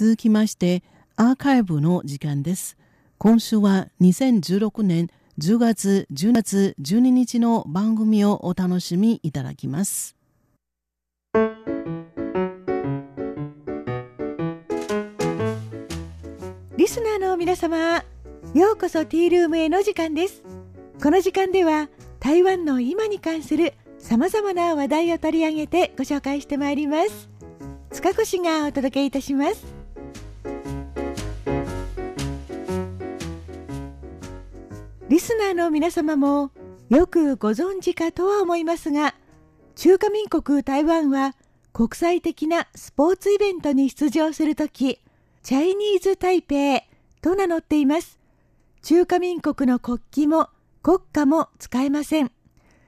続きましてアーカイブの時間です。今週は2016年10月10月12日の番組をお楽しみいただきます。リスナーの皆様、ようこそティールームへの時間です。この時間では台湾の今に関するさまざまな話題を取り上げてご紹介してまいります。塚越がお届けいたします。リスナーの皆様もよくご存知かとは思いますが中華民国台湾は国際的なスポーツイベントに出場するときチャイニーズ台北と名乗っています。中華民国の国旗も国歌も使えません。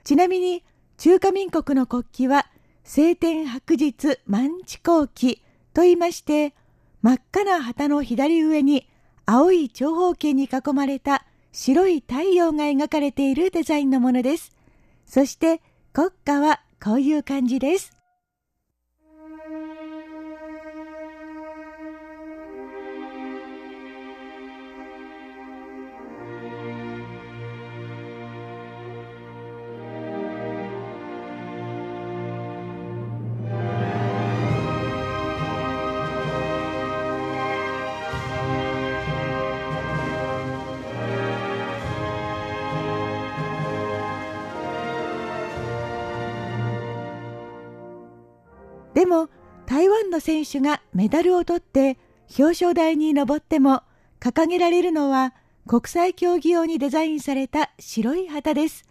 ちなみに中華民国の国旗は晴天白日満地紅旗と言いまして真っ赤な旗の左上に青い長方形に囲まれた白い太陽が描かれているデザインのものです。そして国歌はこういう感じです。でも台湾の選手がメダルを取って表彰台に上っても掲げられるのは国際競技用にデザインされた白い旗です。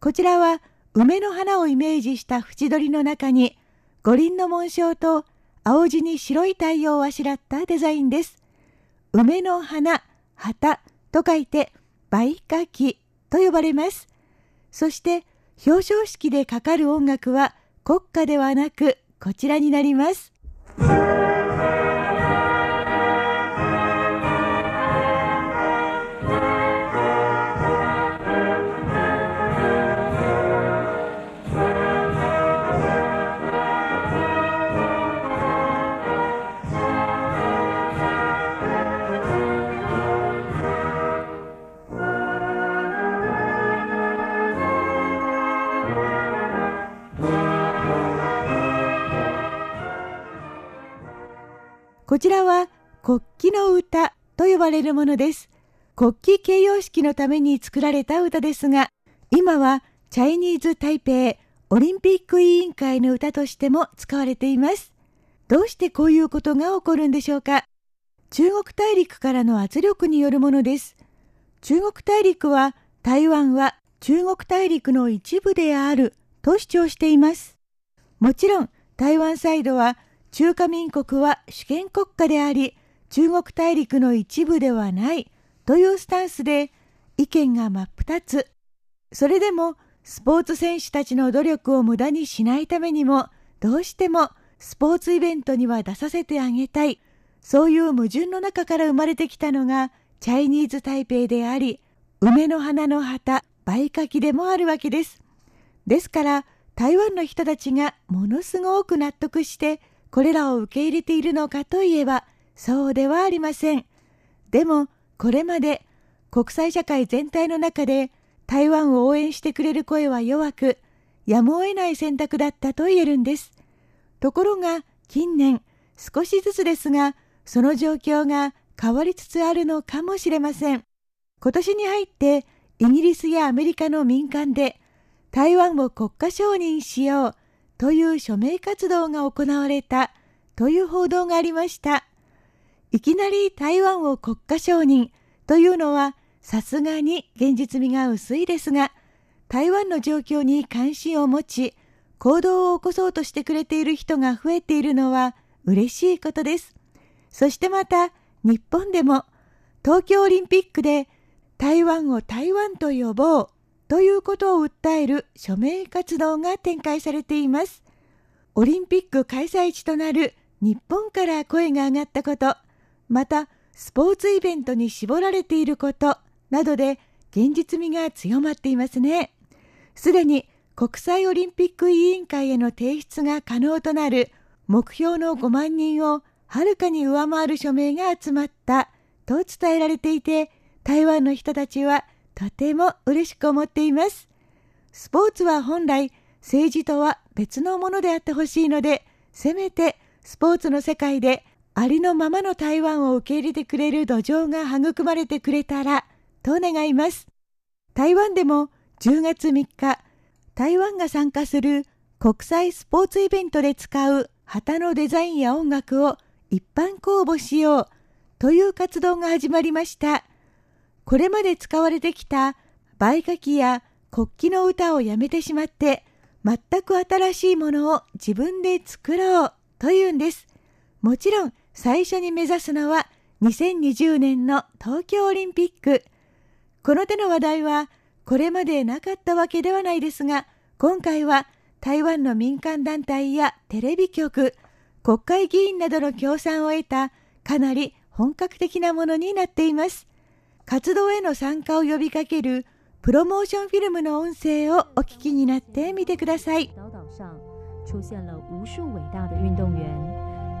こちらは梅の花をイメージした縁取りの中に五輪の紋章と青地に白い太陽をあしらったデザインです。梅の花、旗と書いて梅花旗と呼ばれます。そして表彰式でかかる音楽は国歌ではなくこちらになります。こちらは国旗の歌と呼ばれるものです。国旗形容式のために作られた歌ですが、今はチャイニーズ台北オリンピック委員会の歌としても使われています。どうしてこういうことが起こるんでしょうか中国大陸からの圧力によるものです。中国大陸は台湾は中国大陸の一部であると主張しています。もちろん台湾サイドは中華民国は主権国家であり、中国大陸の一部ではないというスタンスで意見が真っ二つ。それでもスポーツ選手たちの努力を無駄にしないためにも、どうしてもスポーツイベントには出させてあげたい。そういう矛盾の中から生まれてきたのがチャイニーズ台北であり、梅の花の旗、梅花旗でもあるわけです。ですから、台湾の人たちがものすごく納得してこれらを受け入れているのかといえばそうではありません。でもこれまで国際社会全体の中で台湾を応援してくれる声は弱くやむを得ない選択だったと言えるんです。ところが近年少しずつですがその状況が変わりつつあるのかもしれません。今年に入ってイギリスやアメリカの民間で台湾を国家承認しようという署名活動が行われたという報道がありました。いきなり台湾を国家承認というのはさすがに現実味が薄いですが、台湾の状況に関心を持ち、行動を起こそうとしてくれている人が増えているのは嬉しいことです。そしてまた日本でも東京オリンピックで台湾を台湾と呼ぼうということを訴える署名活動が展開されています。オリンピック開催地となる日本から声が上がったこと、またスポーツイベントに絞られていることなどで現実味が強まっていますね。すでに国際オリンピック委員会への提出が可能となる目標の5万人をはるかに上回る署名が集まったと伝えられていて、台湾の人たちはとても嬉しく思っています。スポーツは本来政治とは別のものであってほしいので、せめてスポーツの世界でありのままの台湾を受け入れてくれる土壌が育まれてくれたらと願います。台湾でも10月3日、台湾が参加する国際スポーツイベントで使う旗のデザインや音楽を一般公募しようという活動が始まりました。これまで使われてきた売書記や国旗の歌をやめてしまって全く新しいものを自分で作ろうというんです。もちろん最初に目指すのは2020年の東京オリンピック。この手の話題はこれまでなかったわけではないですが、今回は台湾の民間団体やテレビ局、国会議員などの協賛を得たかなり本格的なものになっています。活動への参加を呼びかけるプロモーションフィルムの音声をお聞きになってみてください。出现了无数伟大的运动员，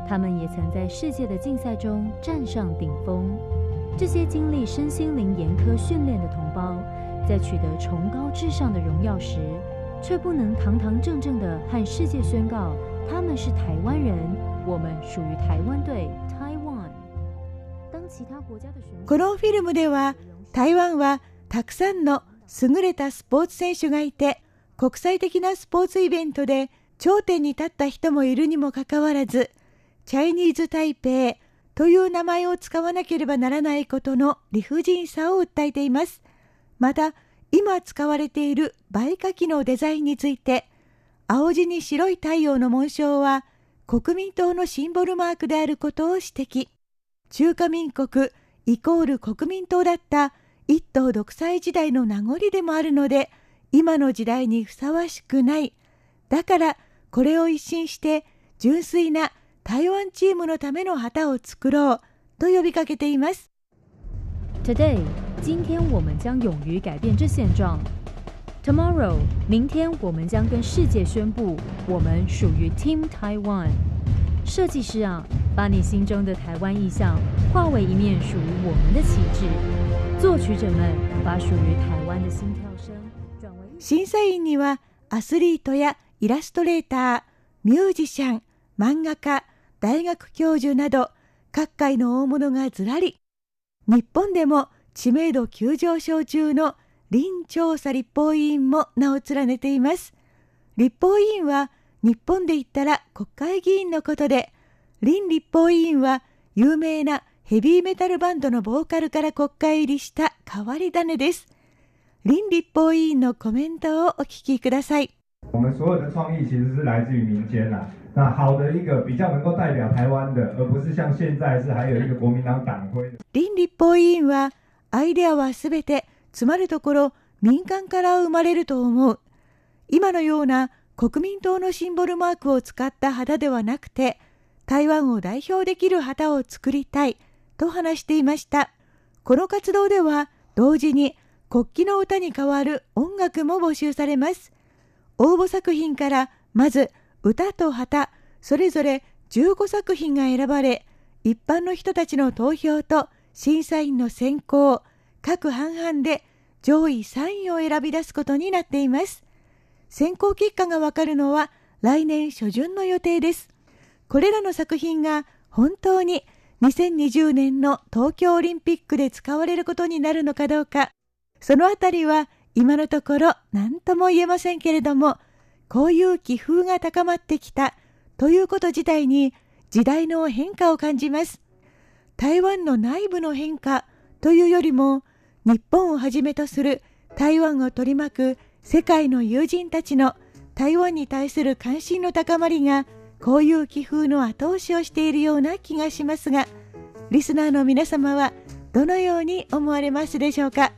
他们也曾在世界的竞赛中站上顶峰。这些经历身心灵严苛训练的同胞，在取得崇高至上的荣耀时，却不能堂堂正正的和世界宣告他们是台湾人，我们属于台湾队 このフィルムでは台湾はたくさんの優れたスポーツ選手がいて、国際的なスポーツイベントで頂点に立った人もいるにもかかわらず、チャイニーズ台北という名前を使わなければならないことの理不尽さを訴えています。また、今使われている売火機のデザインについて、青地に白い太陽の紋章は国民党のシンボルマークであることを指摘。中華民国イコール国民党だった一党独裁時代の名残でもあるので今の時代にふさわしくない。だからこれを一新して純粋な台湾チームのための旗を作ろう。と呼びかけています。Today 今天我们将勇于改变这现状。Tomorrow 明天我们将跟世界宣布我们属于 Team Taiwan 设计师啊把你心中的台湾意象化为一面属于我们的旗帜作曲者们把属于台湾的心跳声转为審査員にはアスリートやイラストレーター、ミュージシャン、漫画家、大学教授など各界の大物がずらり。日本でも知名度急上昇中の林調査立法委員も名を連ねています。立法委員は日本で言ったら国会議員のことで林立法委員は有名なヘビーメタルバンドのボーカルから国会入りした変わり種です。林立法委員のコメントをお聞きください。我们所有的创意其实是来自于民间啦。那好的一个比较能够代表台湾的，而不是像现在是还有一个国民党党徽的。林立法委員はアイデアはすべてつまるところ民間から生まれると思う。今のような国民党のシンボルマークを使った旗ではなくて台湾を代表できる旗を作りたい。と話していました。この活動では同時に国旗の歌に代わる音楽も募集されます。応募作品からまず歌と旗それぞれ15作品が選ばれ一般の人たちの投票と審査員の選考各半々で上位3位を選び出すことになっています。選考結果がわかるのは来年初旬の予定です。これらの作品が本当に2020年の東京オリンピックで使われることになるのかどうか、そのあたりは今のところ何とも言えませんけれども、こういう気風が高まってきたということ自体に時代の変化を感じます。台湾の内部の変化というよりも、日本をはじめとする台湾を取り巻く世界の友人たちの台湾に対する関心の高まりがこういう気風の後押しをしているような気がしますがリスナーの皆様はどのように思われますでしょうか？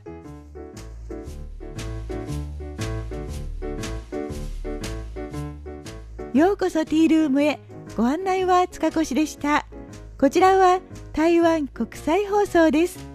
ようこそティールームへ。ご案内は塚越でした。こちらは台湾国際放送です。